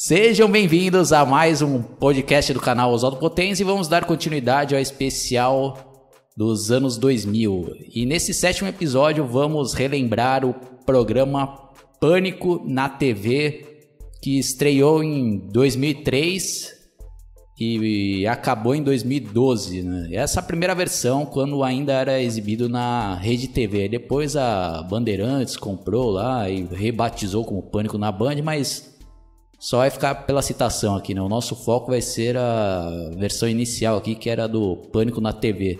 Sejam bem-vindos a mais um podcast do canal Oswaldo Potência e vamos dar continuidade ao especial dos anos 2000. E nesse sétimo episódio vamos relembrar o programa Pânico na TV, que estreou em 2003 e acabou em 2012. Né? Essa primeira versão, quando ainda era exibido na Rede TV. Depois a Bandeirantes comprou lá e rebatizou como Pânico na Band, mas só vai ficar pela citação aqui, né? O nosso foco vai ser a versão inicial aqui, que era do Pânico na TV.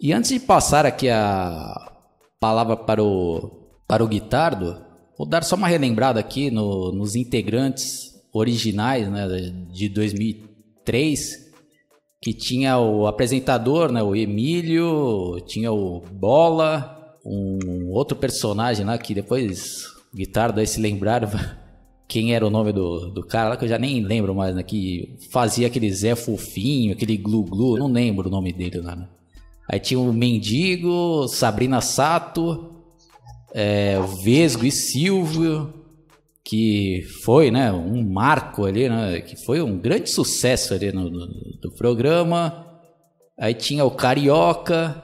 E antes de passar aqui a palavra para o, para o Guitardo, vou dar só uma relembrada aqui no, nos integrantes originais né, de 2003, que tinha o apresentador, né, o Emílio, tinha o Bola, um outro personagem lá que depois o Guitardo aí se lembraram quem era o nome do, do cara lá, que eu já nem lembro mais, né? Que fazia aquele Zé Fofinho, aquele Glu Glu, não lembro o nome dele lá, né? Aí tinha o Mendigo, Sabrina Sato, é, o Vesgo e Silvio, que foi, né, um marco ali, né? Que foi um grande sucesso ali no, no do programa. Aí tinha o Carioca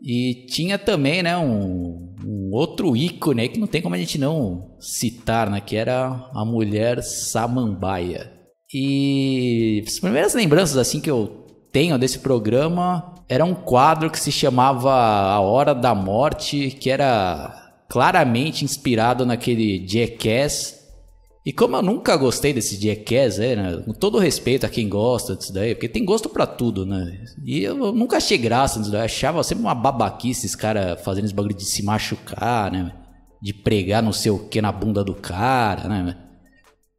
e tinha também, né, um, um outro ícone que não tem como a gente não citar, né? Que era a mulher Samambaia. E as primeiras lembranças assim que eu tenho desse programa era um quadro que se chamava A Hora da Morte, que era claramente inspirado naquele Jackass e como eu nunca gostei desse Jackass, é, né? Com todo respeito a quem gosta disso daí, porque tem gosto para tudo, né? E eu nunca achei graça nisso daí. Eu achava sempre uma babaquice esses caras fazendo esse bagulho de se machucar, né? De pregar não sei o que na bunda do cara, né?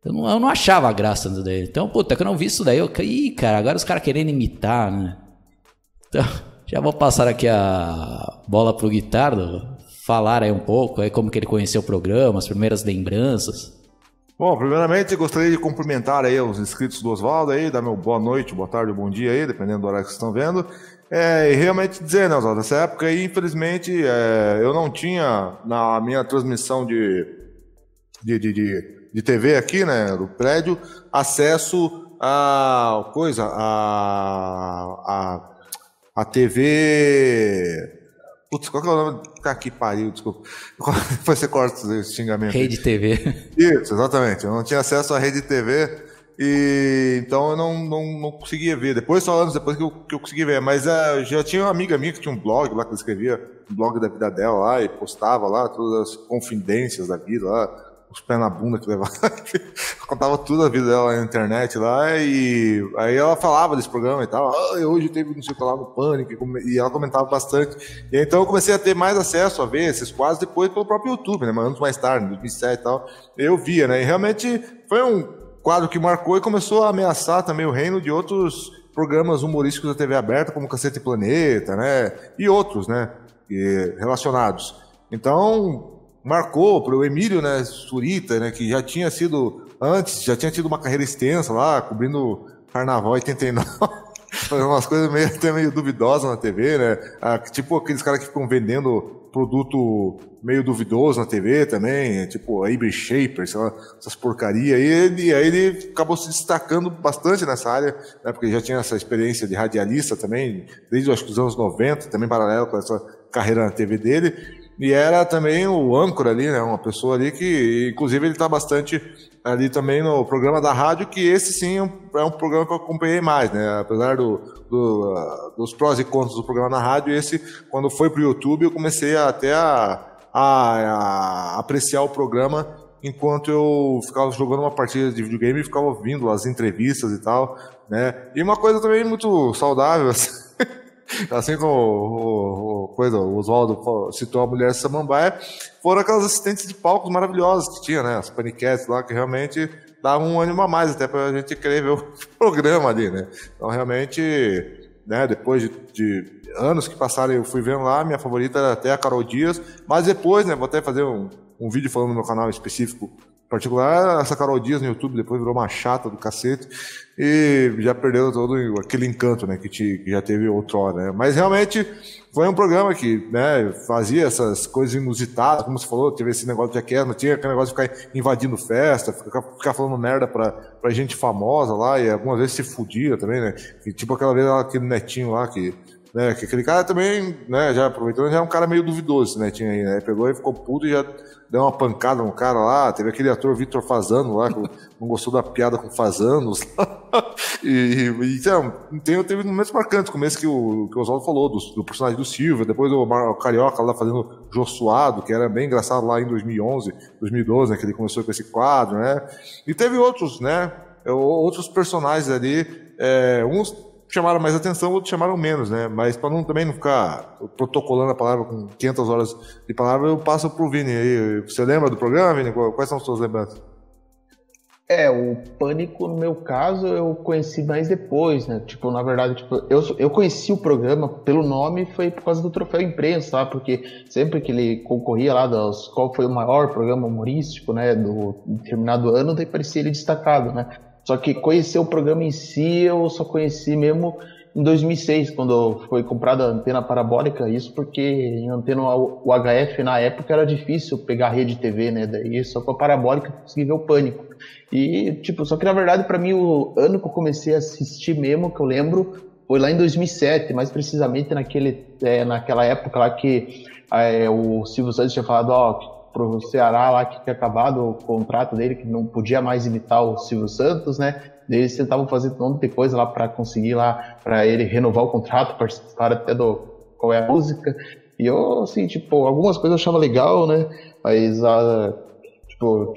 Eu não, eu não achava graça nisso daí. Então, puta, quando eu vi isso daí, eu... Ih, cara, agora os caras querendo imitar, né? Então, já vou passar aqui a bola pro Guitardo. Falar aí um pouco, aí como que ele conheceu o programa, as primeiras lembranças. Bom, primeiramente gostaria de cumprimentar aí os inscritos do Oswaldo aí, dar meu boa noite, boa tarde, bom dia aí, dependendo do horário que vocês estão vendo. É, e realmente dizer, né, Oswaldo, nessa época aí, infelizmente, é, eu não tinha na minha transmissão de, de, de, de, de TV aqui, né, do prédio, acesso a coisa, a, a, a TV Putz, qual que é o nome? Tá que pariu, desculpa. Depois você corta esse xingamento. Rede TV. Isso, exatamente. Eu não tinha acesso à rede TV e então eu não, não, não conseguia ver. Depois, só anos depois que eu, que eu consegui ver. Mas uh, já tinha uma amiga minha que tinha um blog lá que eu escrevia, um blog da vida dela lá e postava lá todas as confidências da vida lá os pés na bunda que levava. contava tudo a vida dela na internet lá e aí ela falava desse programa e tal. Ah, hoje teve não sei o que lá no Pânico e ela comentava bastante. E então eu comecei a ter mais acesso a ver esses quadros depois pelo próprio YouTube, né? Anos mais tarde, em 2007 e tal, eu via, né? E realmente foi um quadro que marcou e começou a ameaçar também o reino de outros programas humorísticos da TV aberta, como Cacete Planeta, né? E outros, né? E, relacionados. Então, marcou para o Emílio, né, Surita, né, que já tinha sido antes, já tinha tido uma carreira extensa lá, cobrindo Carnaval 89. Fazendo umas coisas meio, até meio duvidosas na TV, né? Ah, tipo aqueles caras que ficam vendendo produto meio duvidoso na TV também, tipo a Ibri Shaper, sei lá, essas porcaria. E ele, aí ele acabou se destacando bastante nessa área, né? Porque já tinha essa experiência de radialista também, desde acho que os anos 90, também paralelo com essa carreira na TV dele. E era também o âncora ali, né? Uma pessoa ali que, inclusive, ele está bastante ali também no programa da rádio, que esse sim é um, é programa que eu acompanhei mais, né? Apesar do, do uh, dos prós e contras do programa na rádio, esse, quando foi para o YouTube, eu comecei até a, a, a, apreciar o programa enquanto eu ficava jogando uma partida de videogame e ficava ouvindo as entrevistas e tal, né? E uma coisa também muito saudável, assim, assim como o, o, coisa, o Oswaldo citou a mulher Samambaia, foram aquelas assistentes de palcos maravilhosas que tinha, né? As paniquetes lá, que realmente davam um ânimo a mais até para a gente querer ver o programa ali, né? Então, realmente, né, depois de, de, anos que passaram, eu fui vendo lá, minha favorita era até a Carol Dias, mas depois, né, vou até fazer um, um vídeo falando no meu canal específico particular, essa Carol Dias no YouTube depois virou uma chata do cacete e já perdeu todo aquele encanto, né, que, te, que já teve outrora, né? Mas realmente foi um programa que, né, fazia essas coisas inusitadas, como você falou, teve esse negócio de aquela, tinha aquele negócio de ficar invadindo festa, ficar, ficar falando merda pra, pra gente famosa lá, e algumas vezes se fudia também, né? E, tipo aquela vez aquele netinho lá que né? Que aquele cara também, né, já aproveitando, já é um cara meio duvidoso, né? Tinha né? Pegou e ficou puto e já deu uma pancada no cara lá. Teve aquele ator Vitor Fazano lá, que não gostou da piada com Fazanos. e, e então, tem, teve momentos marcantes, como esse que o, que o Oswaldo falou, do, do, personagem do Silva, depois o, o Carioca lá fazendo Jô Suado, que era bem engraçado lá em 2011, 2012, né? Que ele começou com esse quadro, né? E teve outros, né? Outros personagens ali, é, uns chamaram mais atenção, outros chamaram menos, né? Mas para não, também não ficar protocolando a palavra com 500 horas de palavra, eu passo pro Vini aí. Você lembra do programa, Vini? Quais são as suas lembranças? É, o Pânico, no meu caso, eu conheci mais depois, né? Tipo, na verdade, tipo, eu, eu conheci o programa pelo nome foi por causa do troféu imprensa, tá? Porque sempre que ele concorria lá dos qual foi o maior programa humorístico, né, do determinado ano, daí parecia ele destacado, né? Só que conhecer o programa em si, eu só conheci mesmo em 2006, quando foi comprada a antena parabólica. Isso porque em antena UHF na época era difícil pegar rede TV, né? Daí só com a parabólica consegui ver o pânico. E, tipo, só que na verdade, para mim, o ano que eu comecei a assistir mesmo, que eu lembro, foi lá em 2007, mais precisamente naquele, é, naquela época lá que é, o Silvio Santos tinha falado, ó, pro Ceará lá que tinha acabado o contrato dele, que não podia mais imitar o Silvio Santos, né? Eles tentavam fazer um monte de coisa lá para conseguir lá, para ele renovar o contrato, participar até do qual é a música. E eu, assim, tipo, algumas coisas eu achava legal, né? Mas, a, tipo,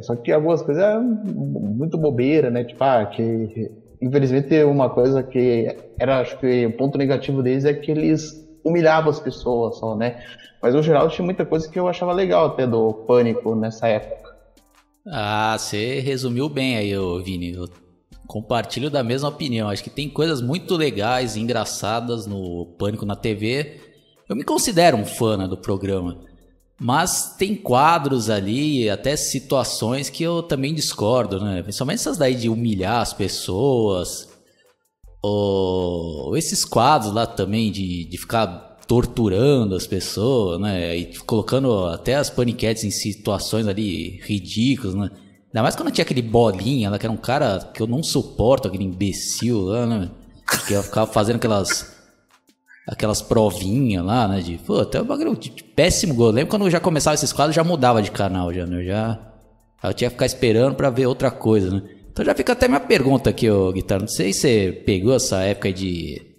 só que algumas coisas eram muito bobeira, né? Tipo, ah, que infelizmente uma coisa que era, acho que o ponto negativo deles é que eles humilhavam as pessoas só, né? Mas no geral tinha muita coisa que eu achava legal até do Pânico nessa época. Ah, você resumiu bem aí, Vini. Eu compartilho da mesma opinião. Acho que tem coisas muito legais e engraçadas no Pânico na TV. Eu me considero um fã né, do programa. Mas tem quadros ali, até situações que eu também discordo, né? Principalmente essas daí de humilhar as pessoas. Ou esses quadros lá também de, de ficar torturando as pessoas, né? E colocando até as paniquetes em situações ali ridículas, né? Ainda mais quando tinha aquele bolinha lá, que era um cara que eu não suporto, aquele imbecil lá, né? Que ficava fazendo aquelas. Aquelas provinhas lá, né? De, pô, até o bagulho de péssimo gol. Lembro quando eu já começava esses quadros, já mudava de canal, já, né? Eu já. Eu tinha que ficar esperando para ver outra coisa, né? Então já fica até minha pergunta aqui, ô Guitarra. Não sei se você pegou essa época de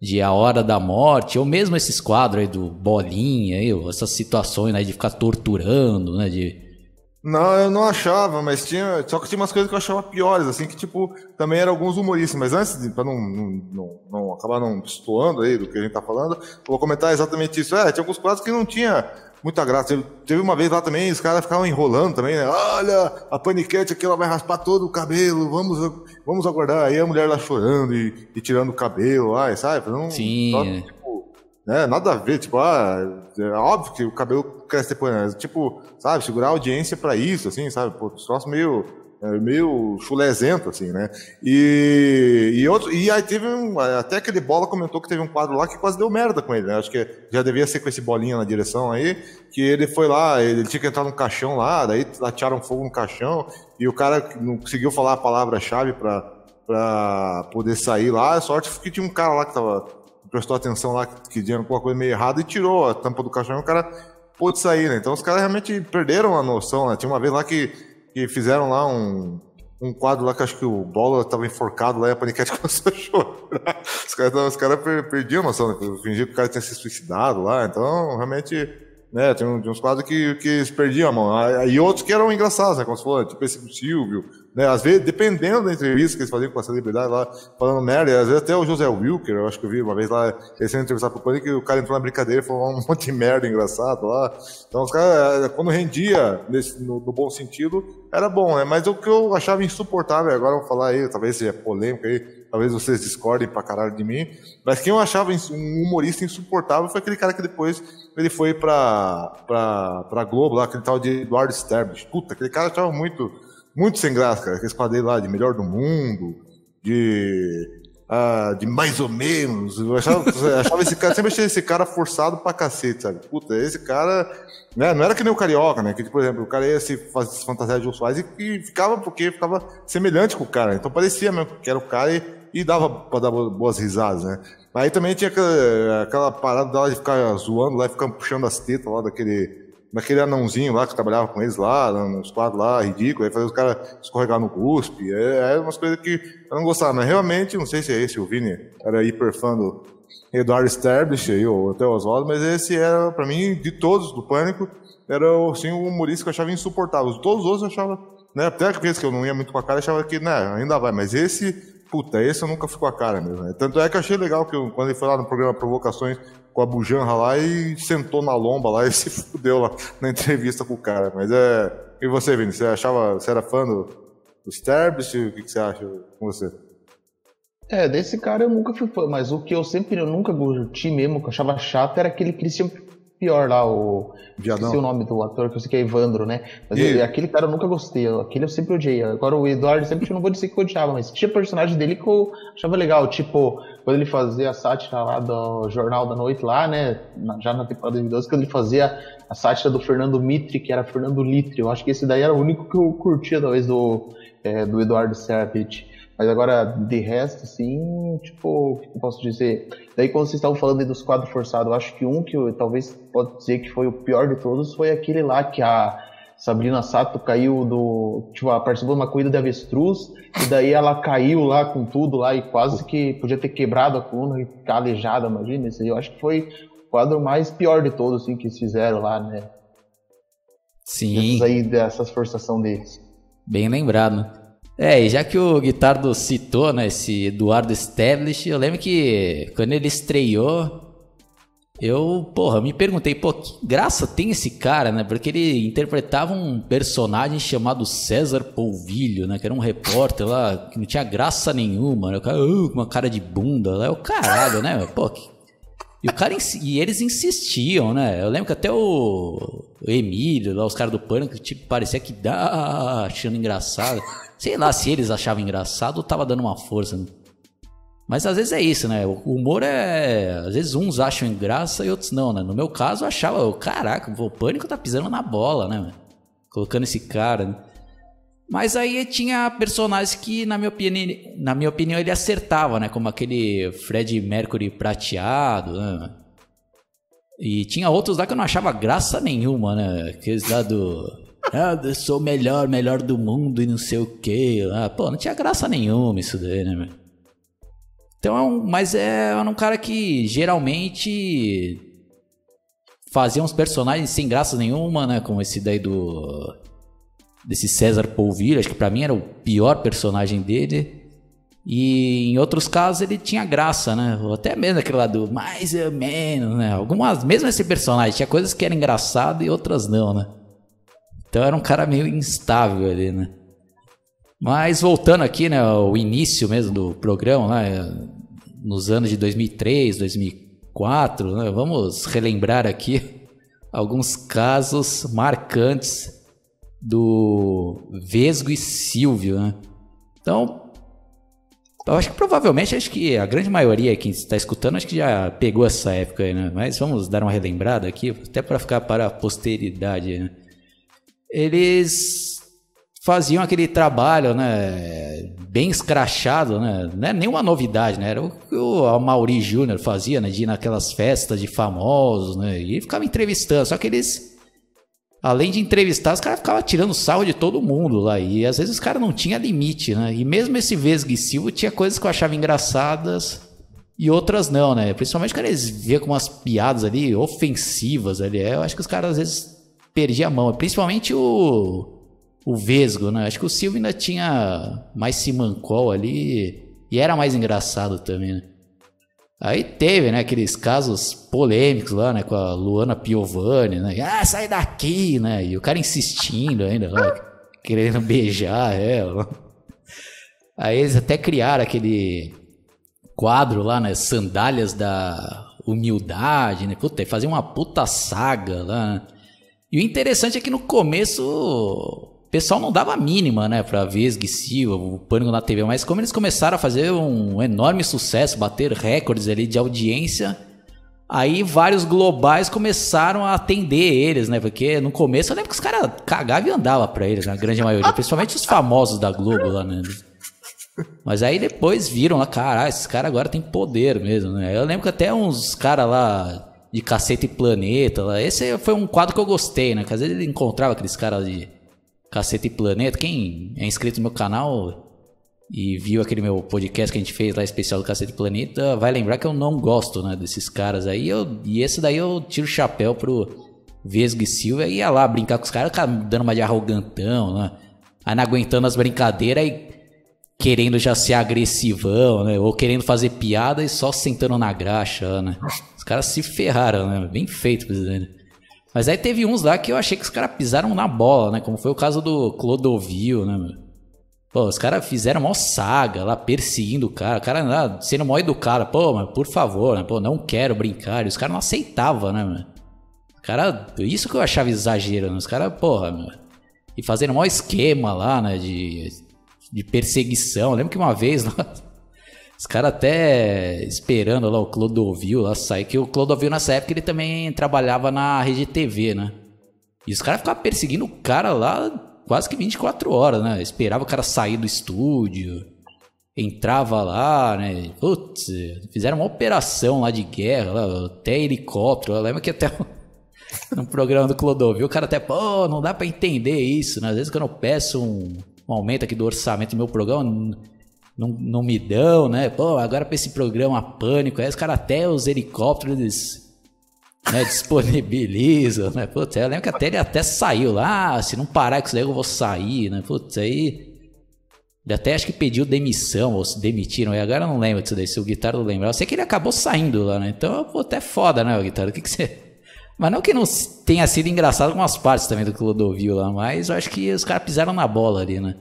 de A Hora da Morte, ou mesmo esses quadros aí do Bolinha, aí, essas situações aí de ficar torturando, né? De... Não, eu não achava, mas tinha. Só que tinha umas coisas que eu achava piores, assim, que tipo, também eram alguns humoristas. Mas antes, pra não, não, não, não acabar não destoando aí do que a gente tá falando, eu vou comentar exatamente isso. É, tinha alguns quadros que não tinha muita graça. Teve, teve uma vez lá também, os caras ficavam enrolando também, né? Olha, a paniquete aqui, ela vai raspar todo o cabelo, vamos, vamos aguardar. Aí a mulher lá chorando e, e tirando o cabelo lá, sabe? Fazendo Sim. Só, tipo, né? Nada a ver, tipo, ah, é óbvio que o cabelo cresce depois, né? Tipo, sabe, segurar a audiência pra isso, assim, sabe? Pô, troço meio meio chulezento, assim, né? E, e, outro, e aí teve um, até aquele bola comentou que teve um quadro lá que quase deu merda com ele, né? Acho que já devia ser com esse bolinha na direção aí, que ele foi lá, ele tinha que entrar num caixão lá, daí atiraram fogo no caixão, e o cara não conseguiu falar a palavra-chave pra, pra poder sair lá. A sorte foi que tinha um cara lá que tava, prestou atenção lá, que tinha alguma coisa meio errada e tirou a tampa do caixão e o cara pôde sair, né? Então os caras realmente perderam a noção, né? Tinha uma vez lá que que fizeram lá um, um quadro lá que acho que o Bola estava enforcado lá e a Paniquete começou a chorar. Os caras cara perdiam a noção, né? Fingiam que o cara tinha se suicidado lá, então realmente né? Tem, uns quadros que, que eles perdiam a mão. E outros que eram engraçados, né? Como se tipo esse do Silvio, né? Às vezes, dependendo da entrevista que eles faziam com a celebridade lá, falando merda, às vezes até o José Wilker, eu acho que eu vi uma vez lá, eles sendo entrevistado pro Pânico, que o cara entrou na brincadeira e falou um monte de merda engraçado lá. Então os caras, eh, quando rendia, nesse, no, no, bom sentido, era bom, né? Mas o que eu achava insuportável, agora eu vou falar aí, talvez seja polêmico aí, talvez vocês discordem pra caralho de mim, mas quem eu achava um humorista insuportável foi aquele cara que depois ele foi pra, pra, pra Globo, lá, aquele tal de Eduardo Sterblich. Puta, aquele cara achava muito, muito sem graça, cara. Aquele quadrinhos lá de melhor do mundo, de ah, de mais ou menos. Eu achava, achava esse cara, sempre achei esse cara forçado pra cacete, sabe? Puta, esse cara. Né, não era que nem o carioca, né? Que, por exemplo, o cara ia se fazer se fantasiar de Jô e, e, ficava, porque ficava semelhante com o cara. Então parecia mesmo que era o cara e, e dava pra dar boas risadas, né? Aí também tinha aquela, aquela parada dela de ficar zoando lá e ficar puxando as tetas lá daquele naquele anãozinho lá que trabalhava com eles lá, nos quadros lá, ridículo, aí fazia os caras escorregar no cuspe, é, é umas coisas que eu não gostava, mas realmente, não sei se é esse, o Vini era hiper fã do Eduardo Sterblich aí, ou até o Oswaldo, mas esse era, pra mim, de todos do Pânico, era assim, o humorista que eu achava insuportável. Todos os outros eu achava, né, até aqueles que eu não ia muito com a cara, eu achava que, né, ainda vai, mas esse, puta, esse eu nunca fui com a cara mesmo. Né? Tanto é que eu achei legal que eu, quando ele foi lá no programa Provocações, com a bujanra lá e sentou na lomba lá e se fudeu lá na entrevista com o cara. Mas é. E você, Vini? Você achava. Você era fã do, do Sterbis? O que, que você acha com você? É, desse cara eu nunca fui fã, mas o que eu sempre, eu nunca curti mesmo, que eu achava chato, era aquele Christian pior lá, o. Viadão. Esqueci o nome do ator, que eu sei que é Evandro, né? Mas aquele cara eu nunca gostei, aquele eu sempre odiei. Agora o Eduardo sempre eu não vou dizer que eu odiava, mas tinha personagem dele que eu achava legal, tipo, quando ele fazia a sátira lá do Jornal da Noite lá, né? Já na temporada 2012, quando ele fazia a sátira do Fernando Mitre, que era Fernando Litre. Eu acho que esse daí era o único que eu curtia, talvez, do, é, do Eduardo Serpit. Mas agora, de resto, assim, tipo, o que eu posso dizer? Daí, quando vocês estavam falando aí dos quadros forçados, eu acho que um que eu, talvez pode dizer que foi o pior de todos foi aquele lá que a Sabrina Sato caiu do. Tipo, ela participou de uma corrida de avestruz, e daí ela caiu lá com tudo lá e quase que podia ter quebrado a coluna e ficar aleijada, imagina. Isso aí eu acho que foi o quadro mais pior de todos, assim, que eles fizeram lá, né? Sim. Essas aí, dessas forçação deles. Bem lembrado. É, e já que o Guitardo citou, né, esse Eduardo Stablish, eu lembro que quando ele estreou, eu, porra, me perguntei, pô, que graça tem esse cara, né? Porque ele interpretava um personagem chamado César Polvilho, né? Que era um repórter lá, que não tinha graça nenhuma, né? O cara, uh, uma cara de bunda, lá é o caralho, né? Pô, que... E, o cara, e eles insistiam, né? Eu lembro que até o, o Emílio, lá, os caras do Pânico, tipo, parecia que dá, achando engraçado. Sei lá se eles achavam engraçado ou tava dando uma força. Mas às vezes é isso, né? O humor é. Às vezes uns acham graça e outros não, né? No meu caso, eu achava, caraca, o pânico tá pisando na bola, né? Colocando esse cara. Né? Mas aí tinha personagens que, na minha, opinião, na minha opinião, ele acertava, né? Como aquele Fred Mercury prateado, né? E tinha outros lá que eu não achava graça nenhuma, né? Aqueles lá do. Ah, eu sou o melhor, melhor do mundo e não sei o quê. Ah, pô, não tinha graça nenhuma isso daí, né, meu? Então, mas é um cara que geralmente fazia uns personagens sem graça nenhuma, né? Como esse daí do. desse César Polvira, acho que pra mim era o pior personagem dele. E em outros casos ele tinha graça, né? Ou até mesmo aquele lá do mais ou menos, né? Algumas, mesmo esse personagem, tinha coisas que eram engraçadas e outras não, né? Então era um cara meio instável ali, né? Mas voltando aqui, né, o início mesmo do programa, né, nos anos de 2003, 2004, né, vamos relembrar aqui alguns casos marcantes do Vesgo e Silvio, né? Então, eu acho que provavelmente, acho que a grande maioria que está escutando, acho que já pegou essa época aí, né? Mas vamos dar uma relembrada aqui, até para ficar para a posteridade, né? Eles faziam aquele trabalho, né, bem escrachado, né, não é nenhuma novidade, né, era o que o Mauri Júnior fazia, né, de ir naquelas festas de famosos, né, e ficava entrevistando, só que eles, além de entrevistar, os caras ficavam tirando sarro de todo mundo lá, e às vezes os caras não tinham limite, né, e mesmo esse Vesga e Silva tinha coisas que eu achava engraçadas e outras não, né, principalmente quando eles viam com umas piadas ali ofensivas ali, eu acho que os caras às vezes perdia a mão. Principalmente o, o Vesgo, né? Acho que o Silvio ainda tinha mais Simancol ali e era mais engraçado também, né? Aí teve, né, aqueles casos polêmicos lá, né, com a Luana Piovani, né? Ah, sai daqui, né? E o cara insistindo ainda, lá, querendo beijar ela. Aí eles até criaram aquele quadro lá, né? Sandálias da humildade, né? Puta, fazia uma puta saga lá. Né? E o interessante é que no começo o pessoal não dava a mínima, né, pra Vesga e Silva, o Pânico na TV, mas como eles começaram a fazer um enorme sucesso, bater recordes ali de audiência, aí vários globais começaram a atender eles, né, porque no começo eu lembro que os caras cagavam e andavam pra eles, na né, grande maioria, principalmente os famosos da Globo lá, né. Mas aí depois viram lá, caralho, esses caras agora tem poder mesmo, né. Eu lembro que até uns caras lá de Cacete e Planeta, esse foi um quadro que eu gostei, né, que às vezes ele encontrava aqueles caras de Caceta e Planeta. Quem é inscrito no meu canal e viu aquele meu podcast que a gente fez lá especial do Caceta e Planeta, vai lembrar que eu não gosto, né, desses caras aí. Eu, e esse daí eu tiro o chapéu pro Vesgo e Silva e ia lá brincar com os caras, dando uma de arrogantão, né? Aí não aguentando as brincadeiras e querendo já ser agressivão, né? Ou querendo fazer piada e só sentando na graxa, né? Caras se ferraram, né? Bem feito, presidente. Mas aí teve uns lá que eu achei que os caras pisaram na bola, né? Como foi o caso do Clodovil, né, meu? Pô, os caras fizeram uma saga lá, perseguindo o cara. O cara lá, sendo mó educado. Pô, mas por favor, né? Pô, não quero brincar. E os caras não aceitavam, né, meu? cara, isso que eu achava exagero, né? Os caras, porra, meu. E fazendo maior esquema lá, né? De, de perseguição. Eu lembro que uma vez lá, os caras até esperando lá o Clodovil lá sair, que o Clodovil nessa época ele também trabalhava na rede TV, né? E os caras ficavam perseguindo o cara lá quase que 24 horas, né? Esperava o cara sair do estúdio, entrava lá, né? Putz, fizeram uma operação lá de guerra, lá, até helicóptero. Eu lembro que até no programa do Clodovil o cara até, pô, não dá para entender isso, né? Às vezes quando eu peço um, um aumento aqui do orçamento do meu programa não, não me dão, né? Pô, agora pra esse programa Pânico, aí os caras até os helicópteros né, disponibilizam, né? Putz, eu lembro que até ele até saiu lá, ah, se não parar com isso daí eu vou sair, né? Putz, aí... Ele até acho que pediu demissão, ou se demitiram, e agora eu não lembro disso daí, se o Guitarra não lembra. Eu sei que ele acabou saindo lá, né? Então, pô, até foda, né, o Guitarra? O que que você... Mas não que não tenha sido engraçado com as partes também do Clodovil lá, mas eu acho que os caras pisaram na bola ali, né?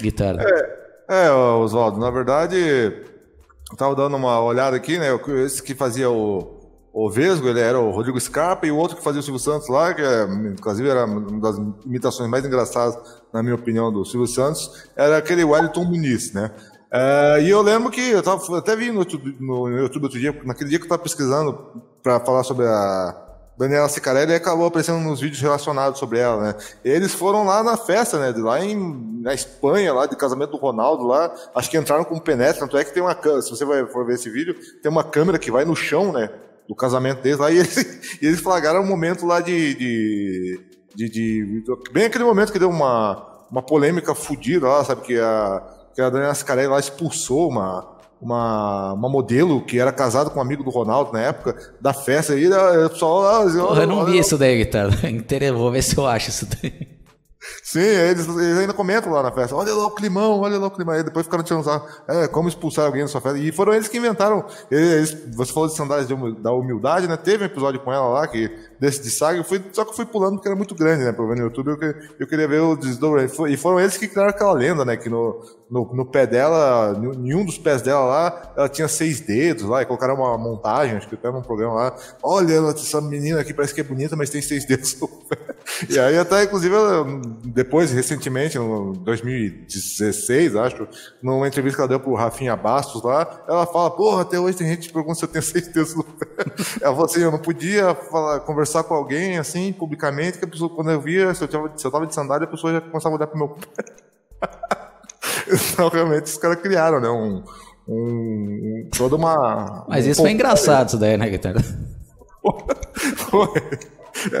Guitarra. É, é, Oswaldo, na verdade, eu tava dando uma olhada aqui, né? Esse que fazia o, o Vesgo, ele era o Rodrigo Scarpa, e o outro que fazia o Silvio Santos lá, que é, inclusive era uma das imitações mais engraçadas, na minha opinião, do Silvio Santos, era aquele Wellington Muniz, né? É, e eu lembro que eu tava, até vi no, no YouTube outro dia, naquele dia que eu estava pesquisando para falar sobre a Daniela Sicarelli acabou aparecendo nos vídeos relacionados sobre ela, né? Eles foram lá na festa, né? Lá em, na Espanha, lá de casamento do Ronaldo, lá, acho que entraram com penetra, tanto é que tem uma câmera, se você vai, for ver esse vídeo, tem uma câmera que vai no chão, né? Do casamento deles lá, e eles, e eles flagraram um momento lá de, de, de, de, Bem aquele momento que deu uma, uma polêmica fodida lá, sabe? Que a, que a Daniela Sicarelli lá expulsou uma uma, uma modelo que era casada com um amigo do Ronaldo na época, da festa, e o pessoal eu não vi isso daí, Guitarra. Vou ver se eu acho isso daí. Sim, eles, eles, ainda comentam lá na festa, olha lá o climão, olha lá o climão. Aí depois ficaram tirando usar, é, como expulsar alguém da sua festa. E foram eles que inventaram. Eles, você falou de sandálias da humildade, né? Teve um episódio com ela lá, que, desse de saga, eu fui, só que eu fui pulando porque era muito grande, né? Pra ver no YouTube, eu, eu queria ver o desdobramento. E foram eles que criaram aquela lenda, né? Que no, no, no pé dela, em um dos pés dela lá, ela tinha seis dedos lá, e colocaram uma montagem, acho que até num programa lá. Olha, essa menina aqui parece que é bonita, mas tem seis dedos. E aí até, inclusive, depois, recentemente, em 2016, acho, numa entrevista que ela deu pro Rafinha Bastos lá, ela fala, porra, até hoje tem gente que pergunta se eu tenho seis dedos no pé. Ela falou assim, eu não podia falar, conversar com alguém, assim, publicamente, que a pessoa, quando eu via, se eu, tava, se eu tava de sandália, a pessoa já começava a olhar pro meu pé. Então, realmente, os caras criaram, né, um... Um, toda uma. Mas um isso foi engraçado, isso daí, né, Guitarra? Foi.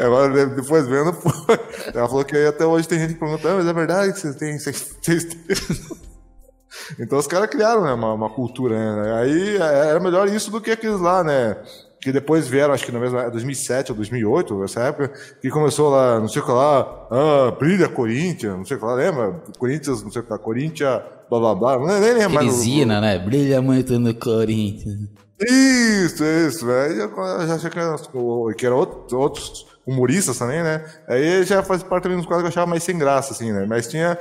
Agora, depois vendo, ela falou que até hoje tem gente que pergunta, ah, mas é verdade que vocês têm seis, Então os caras criaram né, uma, uma cultura, né? Aí é, era melhor isso do que aqueles lá, né? Que depois vieram, acho que na mesma 2007 ou 2008, essa época, que começou lá, não sei o que lá, ah, brilha Corinthians, não sei o que lá, lembra? Corinthians, não sei o que lá, Corinthians, blá blá blá, nem, nem lembro mais. Crisina, né? Brilha muito no Corinthians. Isso, isso, velho. Eu já achei que era, que era outro, outros humoristas também, né? Aí já faz parte dos quadros que eu achava mais sem graça, assim, né? Mas tinha.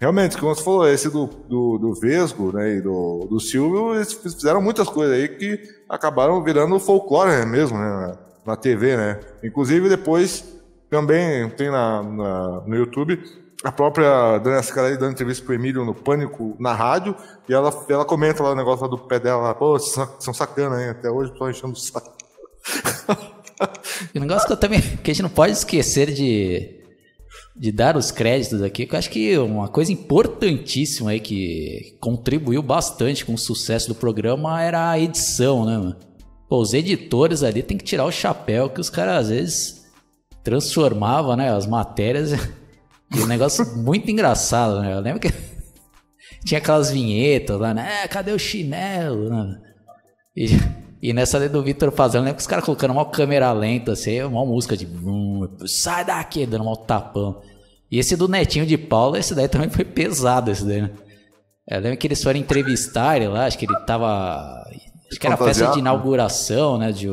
realmente, como você falou, esse do, do, do Vesgo né, e do, do Silvio, eles fizeram muitas coisas aí que acabaram virando folclore né, mesmo, né, na TV, né? Inclusive, depois também tem na, na no YouTube a própria Dani Ascarelli dando entrevista pro Emílio no Pânico na rádio, e ela, ela comenta lá o negócio lá do pé dela, pô, são sacana, hein? Até hoje tô enchendo o saco. o negócio que eu também que a gente não pode esquecer de, de dar os créditos aqui, que eu acho que uma coisa importantíssima aí que contribuiu bastante com o sucesso do programa era a edição, né, mano? Pô, os editores ali tem que tirar o chapéu que os caras às vezes transformavam, né, as matérias e um negócio muito engraçado, né? Eu lembro que tinha aquelas vinhetas lá, né? É, cadê o chinelo? Né? E, e nessa do Vitor fazendo, lembro que os caras colocando uma câmera lenta, assim, uma música de sai daqui, dando um tapão. E esse do Netinho de Paula, esse daí também foi pesado, esse daí, né? Eu lembro que eles foram entrevistar ele lá, acho que ele tava. Acho que era festa de inauguração, né? De,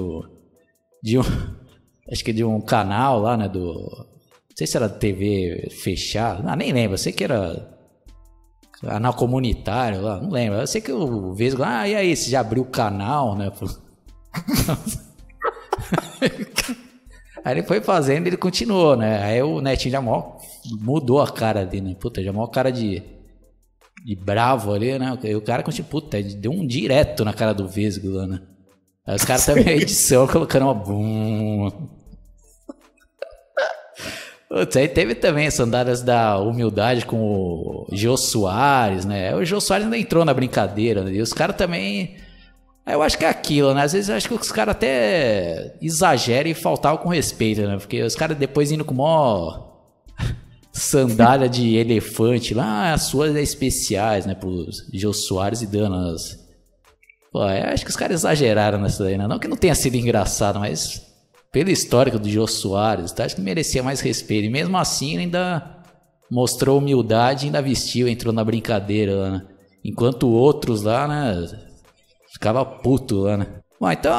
de um. Acho que de um canal lá, né? Do não sei se era TV fechada, não, nem lembro, eu sei que era canal comunitário lá, não lembro. Eu sei que o Vesgo, ah, e aí, você já abriu o canal, né? aí ele foi fazendo ele continuou, né? Aí o Netinho já mó, mudou a cara dele, né? Puta, já mó cara de, de bravo ali, né? E o cara continuou, puta, deu um direto na cara do Vesgo lá, né? Aí os caras também a edição colocando uma bum. Aí teve também as sandálias da humildade com o Jô Soares, né? O Jô Soares ainda entrou na brincadeira, né? E os caras também. Eu acho que é aquilo, né? Às vezes eu acho que os caras até exageram e faltavam com respeito, né? Porque os caras depois indo com mó sandália de elefante lá, as suas especiais, né? Pros Jô Soares e dando as. Pô, eu acho que os caras exageraram nessa daí, né? Não que não tenha sido engraçado, mas pelo histórico do Jô Soares, tá? acho que merecia mais respeito. E mesmo assim ainda mostrou humildade, ainda vestiu, entrou na brincadeira, né? Enquanto outros lá, né, ficava puto lá, né? Bom, então,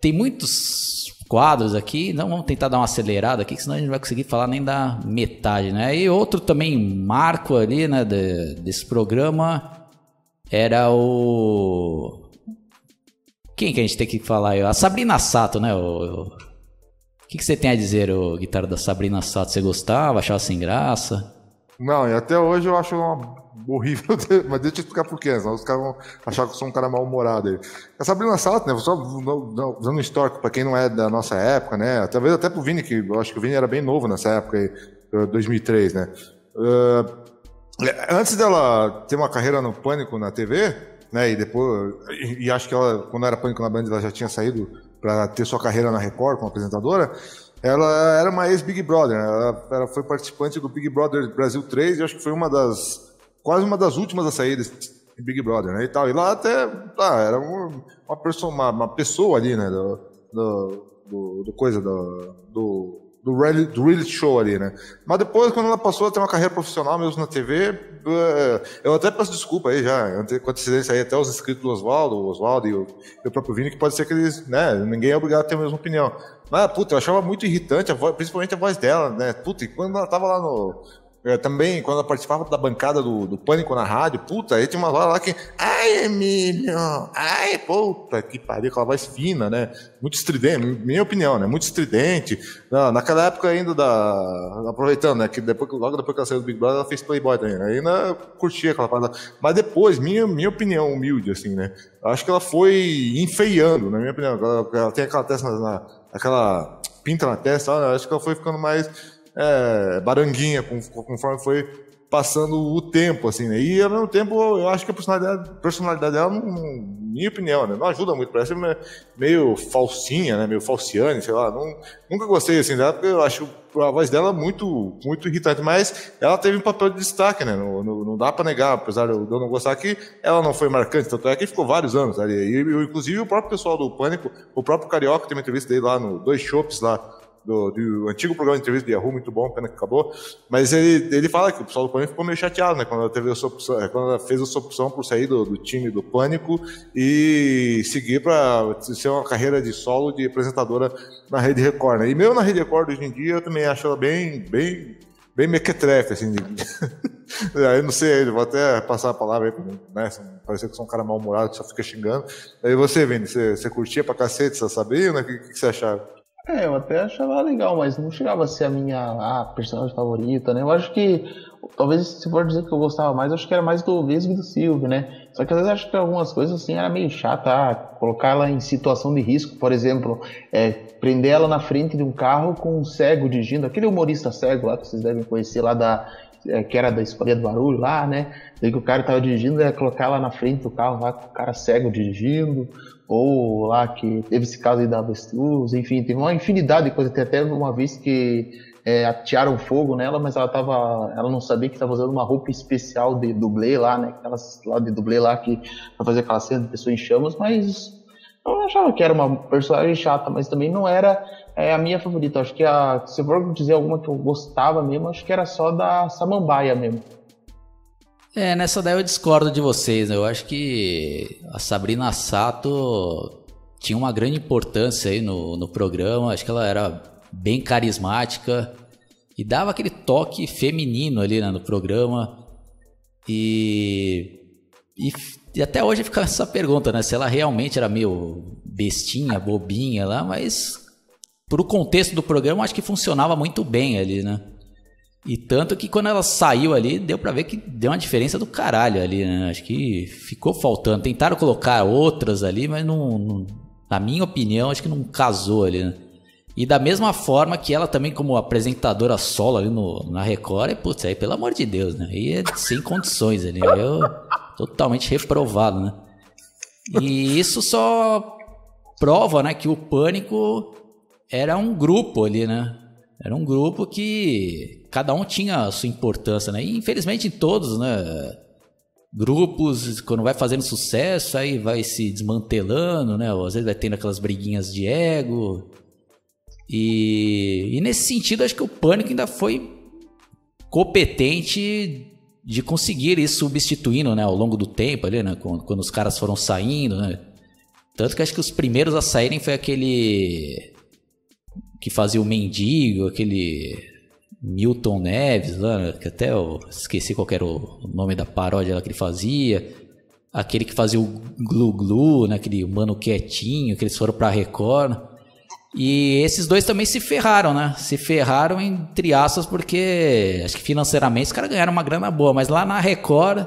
tem muitos quadros aqui, não vamos tentar dar uma acelerada aqui, senão a gente não vai conseguir falar nem da metade, né? E outro também marco ali, né, de, desse programa era o quem que a gente tem que falar? A Sabrina Sato, né? O, que, que você tem a dizer, o guitarra da Sabrina Sato? Você gostava? Achava sem graça? Não, e até hoje eu acho uma horrível, mas deixa eu explicar por quê, senão os caras vão achar que eu sou um cara mal-humorado aí. A Sabrina Sato, né, só dando um histórico para quem não é da nossa época, né, talvez até pro Vini, que eu acho que o Vini era bem novo nessa época aí, 2003, né. Uh, antes dela ter uma carreira no Pânico na TV, né? E depois, e, e acho que ela, quando era Pânico na Band, ela já tinha saído para ter sua carreira na Record como apresentadora. Ela era uma ex-Big Brother, né? ela, ela, foi participante do Big Brother Brasil 3 e acho que foi uma das, quase uma das últimas a sair desse Big Brother, né? E tal. E lá até, tá, era uma, uma, pessoa, uma, uma pessoa ali, né? Do, do, do, do coisa, do, do do reality, do reality show ali, né? Mas depois, quando ela passou a ter uma carreira profissional mesmo na TV, eh, eu até peço desculpa aí já, com antecedência aí, até os inscritos do Oswaldo, o Oswaldo e o, e o próprio Vini, que pode ser que eles, né, ninguém é obrigado a ter a mesma opinião. Mas, puta, eu achava muito irritante, a voz, principalmente a voz dela, né? Puta, e quando ela tava lá no, eu, também, quando ela participava da bancada do, do Pânico na rádio, puta, aí tinha uma hora lá que. Ai, Emílio! Ai, puta, que pariu, aquela voz fina, né? Muito estridente, minha opinião, né? Muito estridente. Não, naquela época ainda da. Aproveitando, né? Que depois, logo depois que ela saiu do Big Brother, ela fez Playboy também, né? Ainda curtia aquela parada. Mas depois, minha, minha opinião humilde, assim, né? Acho que ela foi enfeiando, na minha opinião. Ela, ela tem aquela testa na, aquela pinta na testa, acho que ela foi ficando mais é, baranguinha conforme foi passando o tempo, assim, né? E ao mesmo tempo, eu acho que a personalidade, personalidade dela, não, minha opinião, né? Não ajuda muito, parece meio falsinha, né? Meio falciane, sei lá. Não, nunca gostei, assim, dela, porque eu acho a voz dela muito, muito irritante, mas ela teve um papel de destaque, né? Não, não, não dá para negar, apesar de eu não gostar que ela não foi marcante, tanto é que ficou vários anos ali. E, inclusive, o próprio pessoal do Pânico, o próprio Carioca tem uma entrevista dele lá no Dois Shops lá, do, do, antigo programa de entrevista de Yahoo, muito bom, pena que acabou. Mas ele, ele fala que o pessoal do Pânico ficou meio chateado, né? Quando ela, teve a sua opção, é, quando ela fez a sua opção por sair do, do time do Pânico e seguir para ser uma carreira de solo de apresentadora na Rede Record, né? E mesmo na Rede Record hoje em dia, eu também acho ela bem, bem, bem mequetrefe, assim. De... Aí não sei, vou até passar a palavra aí, né? Parecer que sou um cara mal-humorado que só fica xingando. Aí você, Vini, você, você curtia pra cacete essa Sabrina? O que, que, você achava? É, eu até achava legal, mas não chegava a ser a minha ah, personagem favorita, né? Eu acho que, talvez se for dizer que eu gostava mais, eu acho que era mais do Vesgo e do Silvio, né? Só que às vezes acho que algumas coisas assim era meio chata, ah, colocar ela em situação de risco, por exemplo, é, prender ela na frente de um carro com um cego dirigindo, aquele humorista cego lá que vocês devem conhecer lá da é, que era da Escolinha do Barulho lá, né? Daí que o cara tava dirigindo, ia colocar lá na frente do carro, lá com o cara cego dirigindo, ou lá que teve esse caso aí da avestruz, enfim, teve uma infinidade de coisas. Tem até uma vez que é, atearam fogo nela, mas ela tava, ela não sabia que estava usando uma roupa especial de dublê lá, né? Aquelas lá de dublê lá que pra fazer aquela cena de pessoa em chamas, mas eu achava que era uma personagem chata, mas também não era é, a minha favorita. Acho que a, se eu for dizer alguma que eu gostava mesmo, acho que era só da Samambaia mesmo. É, nessa daí eu discordo de vocês. Né? Eu acho que a Sabrina Sato tinha uma grande importância aí no, no programa. Acho que ela era bem carismática e dava aquele toque feminino ali né, no programa. E, e e até hoje fica essa pergunta, né? Se ela realmente era meio bestinha, bobinha lá, mas pro contexto do programa, acho que funcionava muito bem ali, né? E tanto que quando ela saiu ali, deu para ver que deu uma diferença do caralho ali, né? Acho que ficou faltando. Tentaram colocar outras ali, mas não, não na minha opinião, acho que não casou ali, né? E da mesma forma que ela também, como apresentadora solo ali no, na Record, é, putz, aí pelo amor de Deus, né? Aí é sem condições ali. Eu totalmente reprovado, né? E isso só prova, né, que o pânico era um grupo ali, né? Era um grupo que cada um tinha a sua importância, né? E infelizmente em todos, né? Grupos, quando vai fazendo sucesso, aí vai se desmantelando, né? Às vezes vai tendo aquelas briguinhas de ego. E, e nesse sentido, acho que o Pânico ainda foi competente de conseguir ir substituindo, né, ao longo do tempo ali, né, quando, quando, os caras foram saindo, né. Tanto que acho que os primeiros a saírem foi aquele que fazia o mendigo, aquele Milton Neves lá, que até eu esqueci qual era o nome da paródia lá que ele fazia. Aquele que fazia o Glu Glu, né, aquele mano quietinho, que eles foram pra Record. E esses dois também se ferraram, né? Se ferraram entre aspas porque acho que financeiramente os caras ganharam uma grana boa, mas lá na Record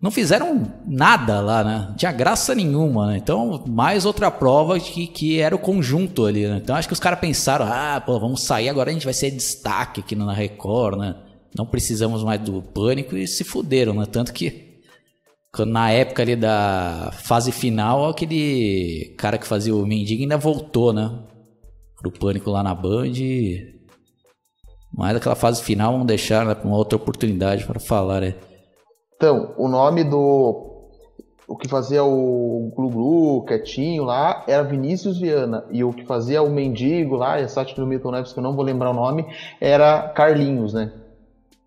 não fizeram nada lá, né? Não tinha graça nenhuma, né? Então, mais outra prova que, que era o conjunto ali, né? Então, acho que os caras pensaram, ah, pô, vamos sair agora, a gente vai ser destaque aqui na Record, né? Não precisamos mais do pânico e se fuderam, né? Tanto que na época ali da fase final, aquele cara que fazia o Mendigo ainda voltou, né? Pro Pânico lá na Band. Mas aquela fase final vamos deixar né, uma outra oportunidade para falar, né? Então, o nome do. O que fazia o Glu Glu, quietinho lá, era Vinícius Viana. E o que fazia o Mendigo lá, essa do Milton Neves, que eu não vou lembrar o nome, era Carlinhos, né?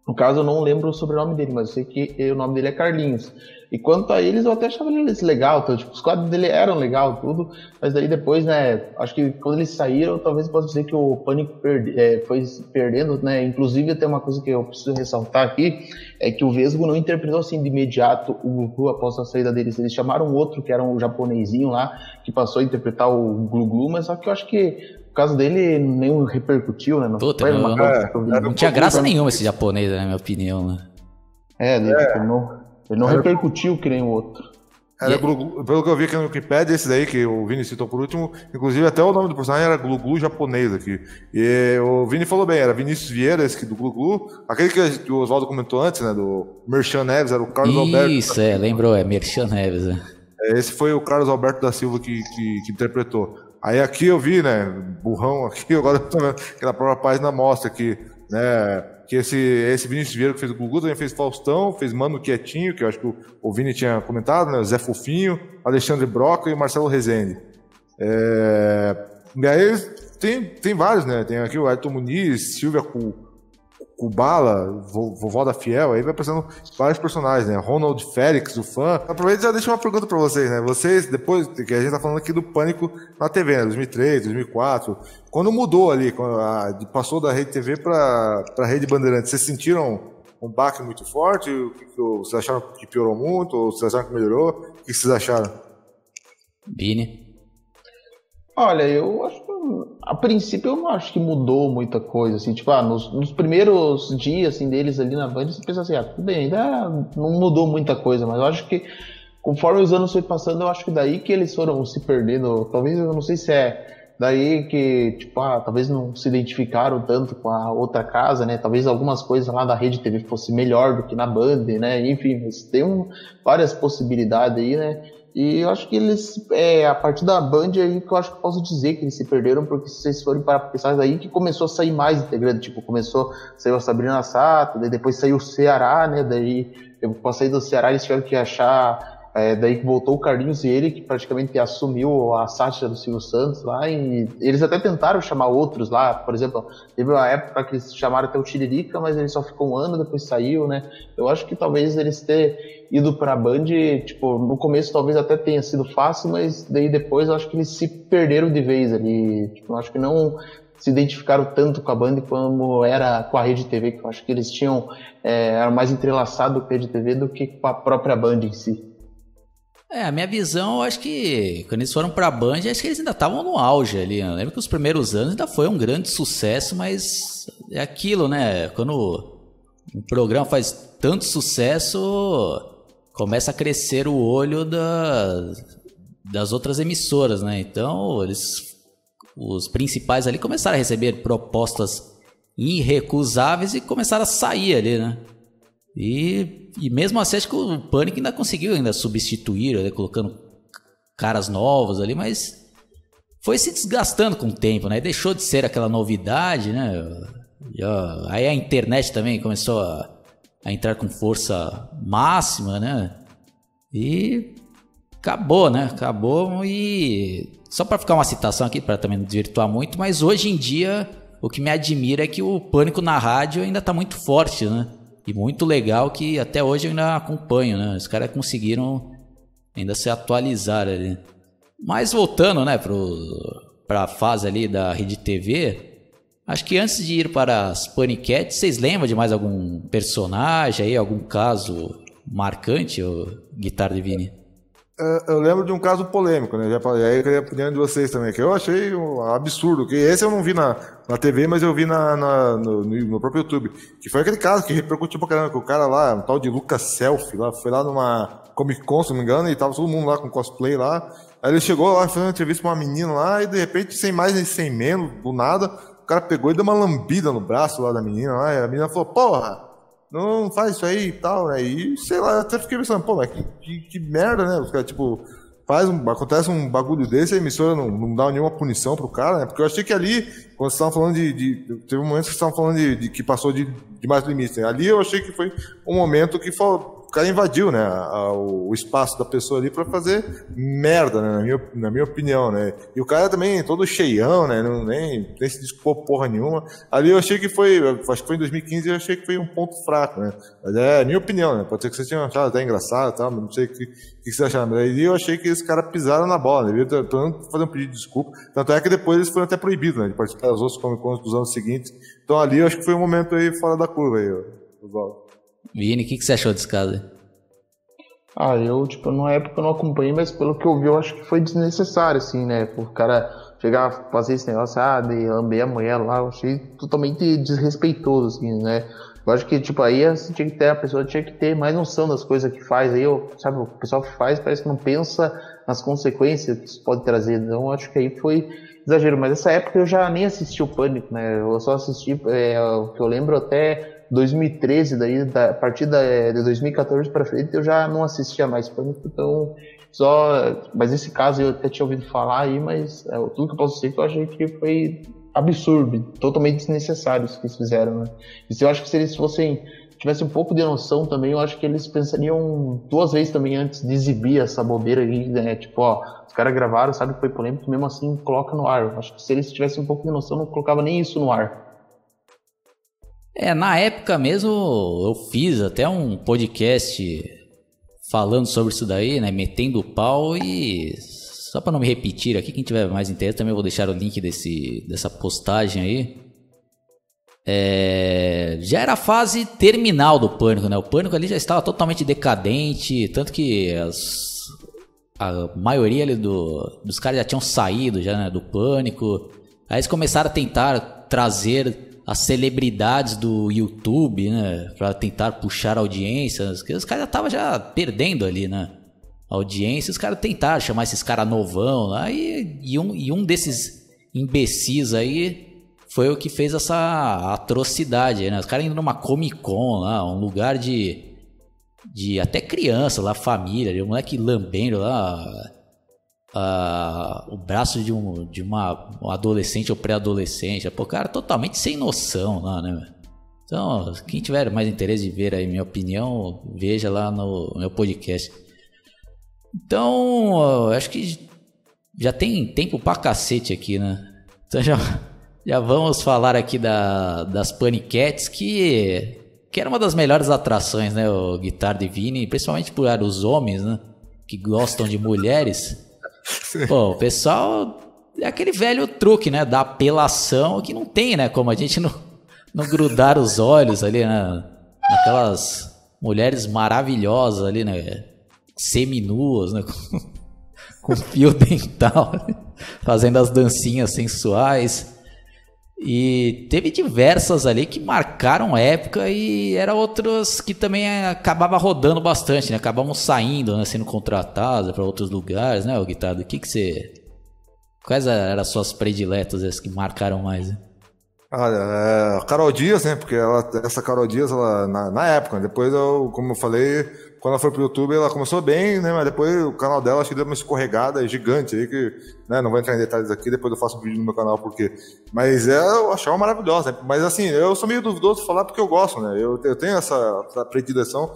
No caso, eu não lembro o sobrenome dele, mas eu sei que o nome dele é Carlinhos. E quanto a eles, eu até achava eles legal, então, tipo, os quadros dele eram legal, tudo, mas daí depois, né, acho que quando eles saíram, talvez eu possa dizer que o Pânico perde, é, foi perdendo, né, inclusive tem uma coisa que eu preciso ressaltar aqui, é que o Vesgo não interpretou assim de imediato o Glu após a saída deles, eles chamaram outro, que era um japonesinho lá, que passou a interpretar o Glu Glu, mas só que eu acho que o caso dele nem repercutiu, né? Não, Puta, foi uma não, coisa, não, não tinha graça nenhuma esse japonês, na minha opinião, né? É, ele é. Tipo, não, ele não era... repercutiu que nem o outro. Era Glu, pelo que eu vi aqui no Wikipedia, esse daí que o Vini citou por último, inclusive até o nome do personagem era Glu Glu japonês aqui. E o Vini falou bem, era Vinícius Vieira, esse do Glu Glu. Aquele que o Oswaldo comentou antes, né, do Merchan Neves, era o Carlos Isso, Alberto. Isso, é, lembrou, é Merchan Neves. É. é. Esse foi o Carlos Alberto da Silva que, que, que interpretou. Aí aqui eu vi, né, burrão aqui, agora eu tô vendo que na própria página mostra que, né, que esse, esse Vinícius Vieira que fez o Gugu também fez Faustão, fez Mano Quietinho, que eu acho que o, o Vini tinha comentado, né? Zé Fofinho, Alexandre Broca e Marcelo Rezende. É, e aí tem, tem vários, né? Tem aqui o Ayrton Muniz, Silvia Kubala, vovó da Fiel, aí vai passando vários personagens, né? Ronald Félix, o fã. Aproveita e já deixa uma pergunta pra vocês, né? Vocês, depois, que a gente tá falando aqui do pânico na TV, né? 2003, 2004, quando mudou ali, quando a, passou da Rede TV pra, pra Rede Bandeirantes, vocês sentiram um baque muito forte? O que, que, vocês acharam que piorou muito? Ou vocês acharam que melhorou? O que vocês acharam? Bini? Olha, eu acho a princípio eu não acho que mudou muita coisa, assim, tipo, ah, nos, nos primeiros dias assim, deles ali na Band, você pensa assim, ah, tudo bem, ainda não mudou muita coisa, mas eu acho que conforme os anos foi passando, eu acho que daí que eles foram se perdendo, talvez, eu não sei se é daí que, tipo, ah, talvez não se identificaram tanto com a outra casa, né, talvez algumas coisas lá da Rede TV fosse melhor do que na Band, né, enfim, mas tem um, várias possibilidades aí, né, e eu acho que eles, é, a partir da Band aí que eu acho que posso dizer que eles se perderam, porque se vocês forem para pensar daí que começou a sair mais integrante, tipo, começou, saiu a Sabrina Sato, daí depois saiu o Ceará, né, daí eu passei do Ceará eles tiveram que achar é, daí que voltou o Carlinhos e ele, que praticamente assumiu a sátira do Silvio Santos lá, e eles até tentaram chamar outros lá, por exemplo, teve uma época que eles chamaram até o Tiririca, mas ele só ficou um ano, depois saiu, né? Eu acho que talvez eles ter ido pra Band, tipo, no começo talvez até tenha sido fácil, mas daí depois eu acho que eles se perderam de vez ali, tipo, eu acho que não se identificaram tanto com a Band como era com a Rede TV, que eu acho que eles tinham, é, era mais entrelaçado com a Rede TV do que com a própria Band em si. É, a minha visão, eu acho que quando eles foram pra Band, acho que eles ainda estavam no auge ali. Eu lembro que os primeiros anos ainda foi um grande sucesso, mas é aquilo, né? Quando um programa faz tanto sucesso, começa a crescer o olho da, das outras emissoras, né? Então, eles, os principais ali começaram a receber propostas irrecusáveis e começaram a sair ali, né? E, e mesmo assim, acho que o Panic ainda conseguiu ainda substituir, né, colocando caras novos ali, mas foi se desgastando com o tempo, né? Deixou de ser aquela novidade, né? E, ó, aí a internet também começou a, a, entrar com força máxima, né? E acabou, né? Acabou e só para ficar uma citação aqui para também não desvirtuar muito, mas hoje em dia o que me admira é que o pânico na rádio ainda tá muito forte, né? E muito legal que até hoje eu ainda acompanho, né? Os caras conseguiram ainda se atualizar ali. Mas voltando, né, para fase ali da Rede TV, acho que antes de ir para as Paniquetes, vocês lembram de mais algum personagem aí, algum caso marcante, o Guitar Divine? Eu lembro de um caso polêmico, né? Já falei, aí eu queria opinião de vocês também, que eu achei um absurdo. Que esse eu não vi na, na TV, mas eu vi na, na no, no, próprio YouTube. Que foi aquele caso que repercutiu pra caramba, que o cara lá, um tal de Lucas Selfie, lá, foi lá numa Comic Con, se não me engano, e tava todo mundo lá com cosplay lá. Aí ele chegou lá, fazendo uma entrevista pra uma menina lá, e de repente, sem mais nem sem menos, do nada, o cara pegou e deu uma lambida no braço lá da menina lá, e a menina falou, porra, não faz isso aí e tal, né? E sei lá, até fiquei pensando, pô, mas que, que, que merda, né? Os caras, tipo, faz um, acontece um bagulho desse, a emissora não, não dá nenhuma punição pro cara, né? Porque eu achei que ali, quando vocês estavam falando de, de. Teve um momento que vocês estavam falando de, de, que passou de, de mais limites. Né? Ali eu achei que foi um momento que foi, o cara invadiu, né, a, o, espaço da pessoa ali para fazer merda, né, na minha, na minha opinião, né. E o cara também todo cheião, né, não nem, nem se desculpou porra nenhuma. Ali eu achei que foi, acho que foi em 2015, eu achei que foi um ponto fraco, né. Mas é minha opinião, né. Pode ser que vocês tenham achado até engraçado, tal, mas não sei o que, que vocês acharam. Ali eu achei que esses caras pisaram na bola, né. Devia fazer um pedido de desculpa. Tanto é que depois eles foram até proibidos, né, de participar das outras Comic Cons dos anos seguintes. Então ali eu acho que foi um momento aí fora da curva aí, Oswaldo. Vini, o que, que você achou desse caso? Ah, eu, tipo, na época eu não acompanhei, mas pelo que eu vi, eu acho que foi desnecessário, assim, né? O cara chegar, fazer esse negócio, ah, de lamber a mulher lá, eu achei totalmente desrespeitoso, assim, né? Eu acho que, tipo, aí assim, tinha que ter, a pessoa tinha que ter mais noção das coisas que faz. Aí, eu, sabe, o pessoal faz parece que não pensa nas consequências que isso pode trazer. Então, acho que aí foi exagero. Mas nessa época eu já nem assisti o Pânico, né? Eu só assisti, é, o que eu lembro até 2013, daí, da, a partir da, é, de 2014 para frente, eu já não assistia mais Pânico, então só. Mas esse caso eu até tinha ouvido falar aí, mas é, tudo que eu posso dizer que eu achei que foi absurdo, totalmente desnecessário isso que eles fizeram, né? E eu acho que se eles fossem tivessem um pouco de noção também, eu acho que eles pensariam duas vezes também antes de exibir essa bobeira aí, né? Tipo, ó, os caras gravaram, sabe que foi polêmico, mesmo assim coloca no ar. Eu acho que se eles tivessem um pouco de noção, não colocava nem isso no ar. É, na época mesmo eu fiz até um podcast falando sobre isso daí, né? Metendo o pau e. Só para não me repetir aqui, quem tiver mais interesse também vou deixar o link desse, dessa postagem aí. é, já era a fase terminal do Pânico, né? O Pânico ali já estava totalmente decadente, tanto que as, a maioria ali do, dos caras já tinham saído já, né, do Pânico. Aí eles começaram a tentar trazer as celebridades do YouTube, né? Pra tentar puxar audiências. Os caras estavam já perdendo ali, né? audiência, os caras tentaram chamar esses caras novão lá e, e, um, e um desses imbecis aí foi o que fez essa atrocidade, né? Os caras indo numa Comic Con lá, um lugar de. de até criança lá, família, um moleque lambendo lá. O braço de, um, de uma um adolescente ou pré-adolescente. Pô, cara, totalmente sem noção lá, né? Então, quem tiver mais interesse de ver aí minha opinião, veja lá no meu podcast. Então, acho que já tem tempo pra cacete aqui, né? Então já, já vamos falar aqui da, das Paniquetes, que, que era uma das melhores atrações, né? O Guitar Divine, principalmente por os homens, né? Que gostam de mulheres. Pô, o pessoal é aquele velho truque, né? Da apelação que não tem, né? Como a gente não, não grudar os olhos ali, né? Naquelas mulheres maravilhosas ali, né? seminuas, né? Com, fio dental, fazendo as dancinhas sensuais. E teve diversas ali que marcaram época e eram outras que também acabava rodando bastante, né? Acabavam saindo, né? sendo contratadas para outros lugares, né, Guitardo? O que que você... Quais eram as suas prediletas, as que marcaram mais, né? Olha, é, Carol Dias, né? Porque ela, essa Carol Dias, ela, na, na época, depois eu, como eu falei, quando ela foi pro YouTube, ela começou bem, né? Mas depois o canal dela acho que deu uma escorregada gigante aí, que né, não vou entrar em detalhes aqui, depois eu faço um vídeo no meu canal porque. Mas é, eu achava maravilhosa. Né? Mas assim, eu sou meio duvidoso de falar porque eu gosto, né? Eu, eu tenho essa, essa predileção.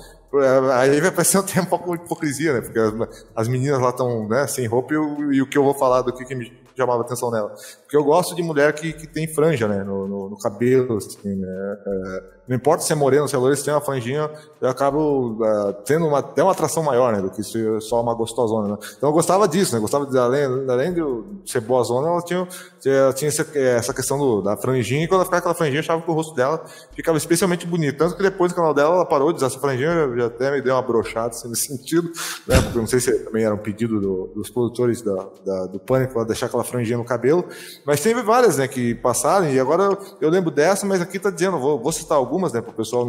Aí vai parecer tempo um pouco de hipocrisia, né? Porque as, as meninas lá estão né, sem roupa e, e, o que eu vou falar do que, que me chamava atenção nela. Porque eu gosto de mulher que, que tem franja, né? No, no, no cabelo, assim, né? É, não importa se é moreno, se é loiro, se tem uma franjinha, eu acabo uh, tendo uma, até uma atração maior, né? Do que se só uma gostosona, né? Então eu gostava disso, né? Gostava de, além, além de ser boa zona, ela tinha, ela tinha essa, essa questão do, da franjinha, e quando ela ficava com aquela franjinha, eu achava que o rosto dela ficava especialmente bonito. Tanto que depois do canal dela, ela parou de usar essa franjinha, eu já até me deu uma brochada assim, nesse sentido, né? Porque eu não sei se também era um pedido do, dos produtores da, da, do Pânico, ela deixar aquela franjinha no cabelo. Mas teve várias, né, que passaram, e agora eu lembro dessa, mas aqui tá dizendo, vou, vou citar algumas, né, pro pessoal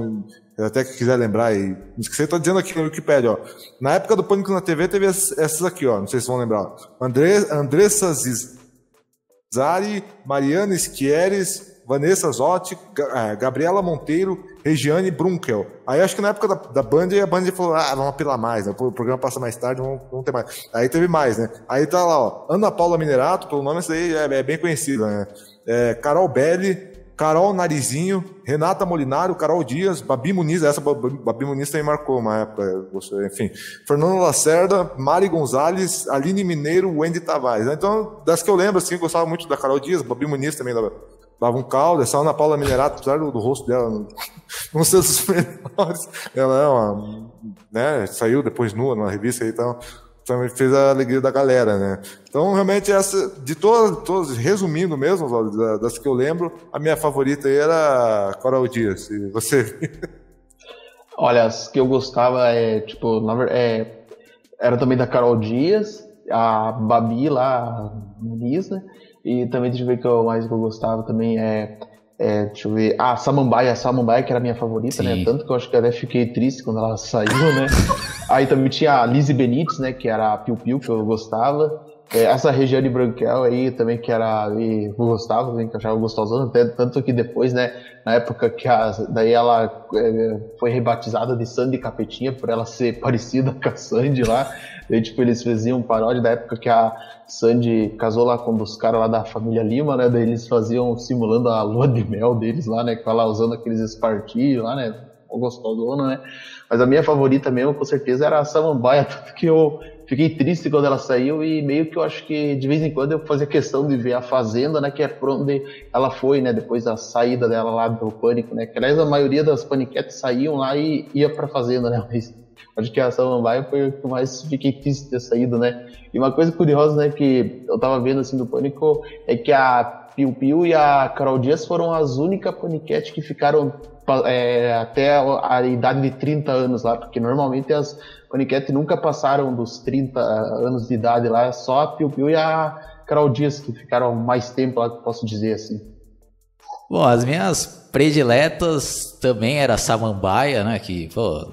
até que quiser lembrar aí. Você tá dizendo aqui no Wikipedia, ó. Na época do Pânico na TV teve essas aqui, ó. Não sei se vão lembrar. André, Andressa Zari, Mariana Schieres, Vanessa Zotti, é, Gabriela Monteiro, Regiane Brunkel. Aí acho que na época da, da Band, a Band falou, ah, vamos apelar mais, né? o programa passa mais tarde, vamos, vamos ter mais. Aí teve mais, né? Aí tá lá, ó, Ana Paula Minerato, pelo nome, essa aí é, é bem conhecida, né? É, Carol Belli, Carol Narizinho, Renata Molinaro, Carol Dias, Babi Muniz, essa Babi Muniz também marcou uma época, enfim. Fernando Lacerda, Mari Gonzalez, Aline Mineiro, Wendy Tavares. Então, das que eu lembro, assim, gostava muito da Carol Dias, Babi Muniz também dava, dava um caldo, essa Ana Paula Minerato, apesar do, do rosto dela não ser dos melhores, ela é uma, né, saiu depois nua numa revista aí, então também fez a alegria da galera, né? Então, realmente, essa, de todas, todas resumindo mesmo, das que eu lembro, a minha favorita era Coral Dias. E você? Olha, as que eu gostava é, tipo, na, é, era também da Carol Dias, a Babi lá, a né? E também, deixa eu ver que eu, mais que eu gostava também é é, deixa eu ver. Ah, Samambaia, a Samambaia, que era a minha favorita, né? Sim. né? Tanto que eu acho que até fiquei triste quando ela saiu, né? Aí também tinha a Lizzie Benítez, né? Que era a Piu Piu, que eu gostava. É, essa Regiane Branquel aí também, que era. E eu gostava, também, que eu achava gostosona. Tanto que depois, né? Na época que a, daí ela é, foi rebatizada de Sandy Capetinha, por ela ser parecida com a Sandy lá. E, tipo, eles faziam paródia da época que a Sandy casou lá com dos caras lá da família Lima, né? Daí eles faziam, simulando a lua de mel deles lá, né? Com ela usando aqueles espartilhos lá, né? Gostosona, né? Mas a minha favorita mesmo, com certeza, era a Samambaia, tanto que eu fiquei triste quando ela saiu e meio que eu acho que de vez em quando eu fazia questão de ver a Fazenda, né? Que é por onde ela foi, né? Depois da saída dela lá do Pânico, né? Que aliás a maioria das paniquetes saíam lá e ia pra Fazenda, né? Mas Acho que a Samambaia foi o que mais fiquei triste ter saído, né? E uma coisa curiosa, né, que eu tava vendo assim do Pânico é que a Piu Piu e a Carol Dias foram as únicas paniquete que ficaram é, até a, idade de 30 anos lá, porque normalmente as paniquete nunca passaram dos 30 anos de idade lá, só a Piu Piu e a Carol Dias que ficaram mais tempo lá, posso dizer assim. Bom, as minhas prediletas também era Samambaia, né, que, pô,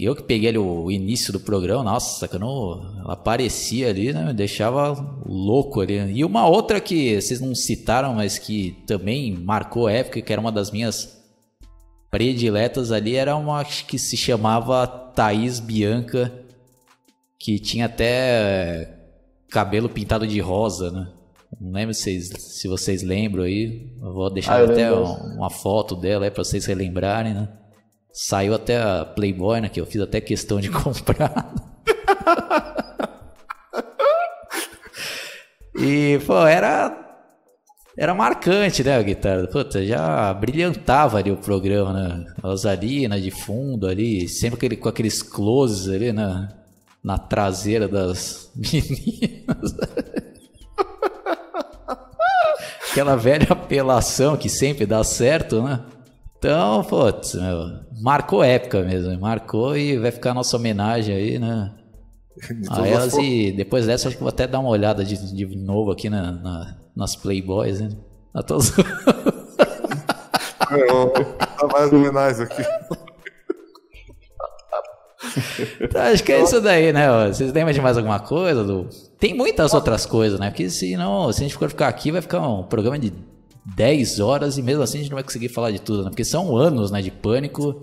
eu que peguei ali o início do programa, nossa, que não aparecia ali, né? Me deixava louco ali. E uma outra que vocês não citaram, mas que também marcou a época, que era uma das minhas prediletas ali, era uma que se chamava Thaís Bianca, que tinha até cabelo pintado de rosa, né? Não lembro se vocês, se vocês lembram aí. Eu vou deixar ah, eu até uma foto dela aí pra vocês relembrarem, né? Saiu até a Playboy, né? Que eu fiz até questão de comprar. e, pô, era. Era marcante, né, a guitarra? Puta, já brilhantava ali o programa, né? Osarina de fundo ali, sempre aquele, com aqueles closes ali na, na traseira das meninas. Aquela velha apelação que sempre dá certo, né? Então, putz, meu, marcou época mesmo, marcou e vai ficar a nossa homenagem aí, né? A elas e depois dessa acho que vou até dar uma olhada de, de novo aqui na, na, nas Playboys, né? A todos. é, mais homenagem aqui. Então, acho que é isso daí, né? Vocês lembram de mais alguma coisa? Do... Tem muitas outras coisas, né? Porque senão, se a gente for ficar aqui, vai ficar um programa de 10 horas e mesmo assim a gente não vai conseguir falar de tudo, né? Porque são anos, né, de pânico.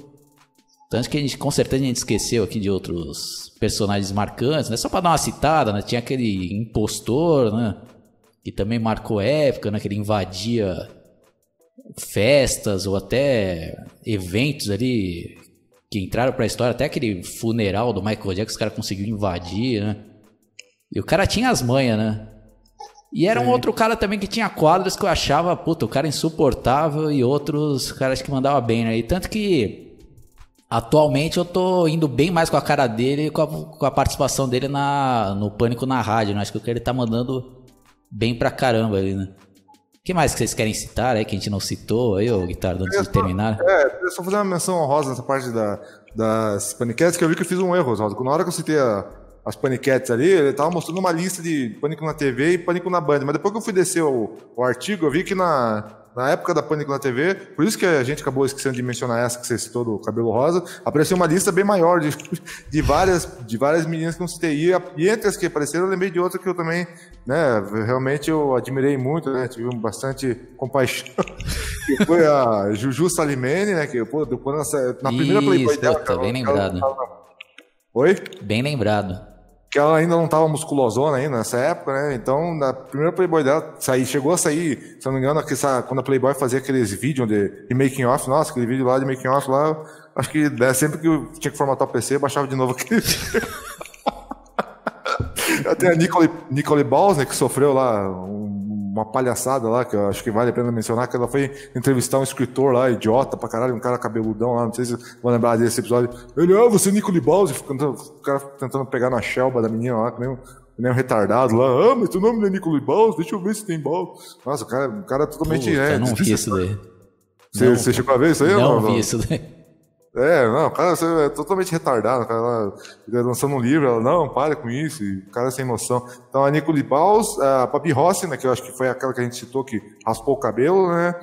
Tanto que a gente, com certeza a gente esqueceu aqui de outros personagens marcantes, né? Só para dar uma citada, né? Tinha aquele impostor, né? Que também marcou época, né? Que ele invadia festas ou até eventos ali que entraram para a história, até aquele funeral do Michael Jackson, os cara conseguiu invadir, né? E o cara tinha as manhas, né? E era Sim. um outro cara também que tinha quadros que eu achava, puta, o cara insuportável e outros caras que mandava bem, né? E tanto que atualmente eu tô indo bem mais com a cara dele com a, com a participação dele na, no Pânico na rádio, né? Acho que o ele tá mandando bem pra caramba ali, né? O que mais que vocês querem citar aí, que a gente não citou aí, ô Guitardo, antes de terminar? É, eu só fazer uma menção honrosa nessa parte da, das paniquetes, que eu vi que eu fiz um erro, Rosa. Na hora que eu citei a, as paniquetes ali, ele tava mostrando uma lista de pânico na TV e pânico na Band. Mas depois que eu fui descer o, o artigo, eu vi que na, na época da Pânico na TV, por isso que a gente acabou esquecendo de mencionar essa que você citou do cabelo rosa, apareceu uma lista bem maior de, de, várias, de várias meninas que eu citei. E, entre as que apareceram, eu lembrei de outra que eu também, né, realmente eu admirei muito, né, tive bastante compaixão, que foi a Juju Salimene, né, que pô, quando na primeira isso, Playboy dela... Puta, bem lembrado. Oi? Bem lembrado que ela ainda não estava musculosona ainda nessa época, né? Então, na primeira Playboy dela, saí, chegou a sair, se eu não me engano, quando a Playboy fazia aqueles vídeos de, de making off, nossa, aquele vídeo lá de making off lá, acho que né, sempre que eu tinha que formatar o PC, baixava de novo aquele Até a Nicole, Nicole Balls, né, que sofreu lá um uma palhaçada lá, que eu acho que vale a pena mencionar, que ela foi entrevistar um escritor lá, idiota pra caralho, um cara cabeludão lá, não sei se vão lembrar desse episódio. Ele, ah, você é Nicole Balls, o cara tentando pegar na shelba da menina lá, que nem um, nem um retardado lá, ah, mas teu nome não é Nicole Balls, deixa eu ver se tem balls. Nossa, o cara, o cara é totalmente... Puta, é, não vi isso daí. Você, você chegou a ver isso aí? Não, não vi isso daí. É, não, cara você é totalmente retardado, o cara lá, lançando um livro, ela, não, pare com isso, e o cara sem noção. Então a Nicole Baus, a Papi Rossi, né, que eu acho que foi aquela que a gente citou que raspou o cabelo, né,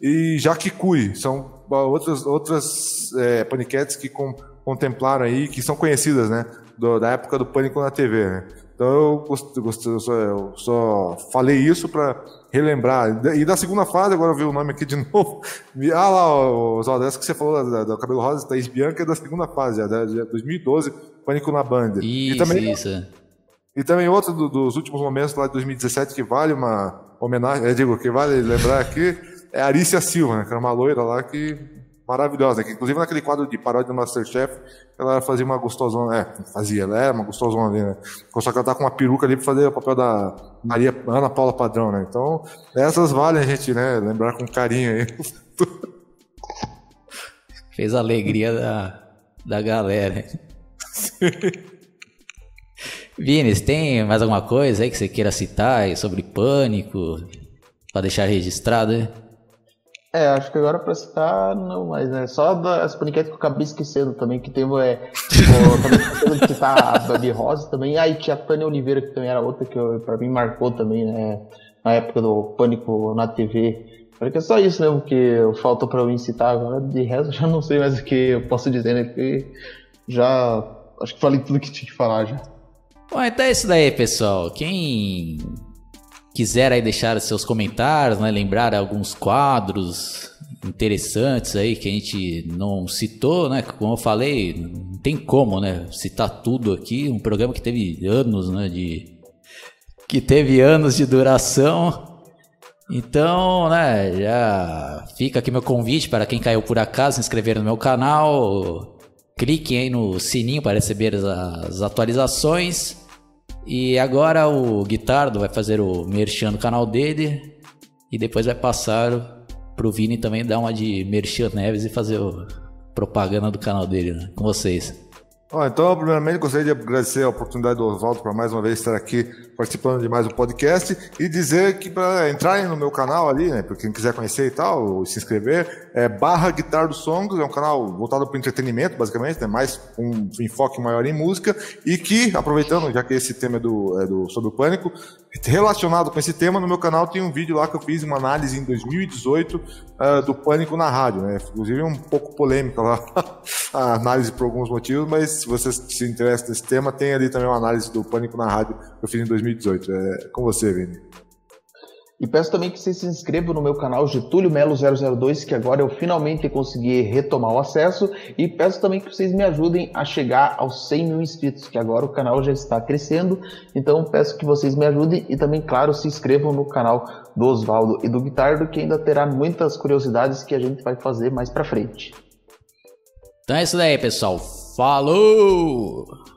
e Jaque Cui, são outras, outras é, paniquetes que com, contemplaram aí, que são conhecidas, né, do, da época do Pânico na TV, né. Então eu, gost, gost, eu, só, eu só falei isso para relembrar. E da segunda fase, agora eu vi o nome aqui de novo. Ah lá, os Odessa que você falou do cabelo rosa, Thaís Bianca, é da segunda fase, é da, de 2012, Pânico na Banda. Isso, e também, isso. E também outro do, dos últimos momentos lá de 2017 que vale uma homenagem, eu digo, que vale lembrar aqui, é a Arícia Silva, né, que era uma loira lá que maravilhosa, que inclusive naquele quadro de paródia do Masterchef, ela fazia uma gostosona, é, fazia, ela era uma gostosona ali, né? Só que ela tá com uma peruca ali pra fazer o papel da Maria Ana Paula Padrão, né? Então, essas valem a gente, né, lembrar com carinho aí. Fez a alegria da, da galera. Vini, tem mais alguma coisa aí que você queira citar sobre pânico? Pra deixar registrado, né? É, acho que agora pra citar, não, mas né, só das paniquetes que eu acabei esquecendo também, que teve, é, eu também esquecendo de citar a Babi Rosa também, aí tinha a Tânia Oliveira, que também era outra que pra mim marcou também, né, na época do Pânico na TV. Acho que é só isso mesmo que faltou pra mim citar agora, de resto já não sei mais o que eu posso dizer, né, porque já, acho que falei tudo que tinha que falar já. Bom, então é isso daí, pessoal. Quem quiser aí deixar seus comentários, né, lembrar alguns quadros interessantes aí que a gente não citou, né? Como eu falei, não tem como, né, citar tudo aqui, um programa que teve anos, né, de que teve anos de duração. Então, né, já fica aqui meu convite para quem caiu por acaso se inscrever no meu canal. Cliquem aí no sininho para receber as atualizações. E agora o Guitardo vai fazer o merchan do canal dele e depois vai passar pro Vini também dar uma de Merchan Neves e fazer o propaganda do canal dele, né? Com vocês. Oh, então, primeiramente, gostaria de agradecer a oportunidade do Oswaldo para mais uma vez estar aqui participando de mais um podcast e dizer que para entrarem no meu canal ali, né, para quem quiser conhecer e tal, se inscrever, é barra Guitar dos Songs, é um canal voltado para entretenimento, basicamente, né, mais um enfoque maior em música e que, aproveitando, já que esse tema é do, é do sobre o pânico, relacionado com esse tema, no meu canal tem um vídeo lá que eu fiz uma análise em 2018 uh, ah, do pânico na rádio, né, inclusive um pouco polêmica lá a análise por alguns motivos, mas se você se interessa nesse tema, tem ali também uma análise do Pânico na Rádio eu fiz em 2018. É com você, Vini. E peço também que vocês se inscrevam no meu canal Getúlio Melo 002, que agora eu finalmente consegui retomar o acesso. E peço também que vocês me ajudem a chegar aos 100 mil inscritos, que agora o canal já está crescendo. Então peço que vocês me ajudem e também, claro, se inscrevam no canal do Oswaldo e do Guitardo, que ainda terá muitas curiosidades que a gente vai fazer mais pra frente. Então é isso daí, pessoal. Falou!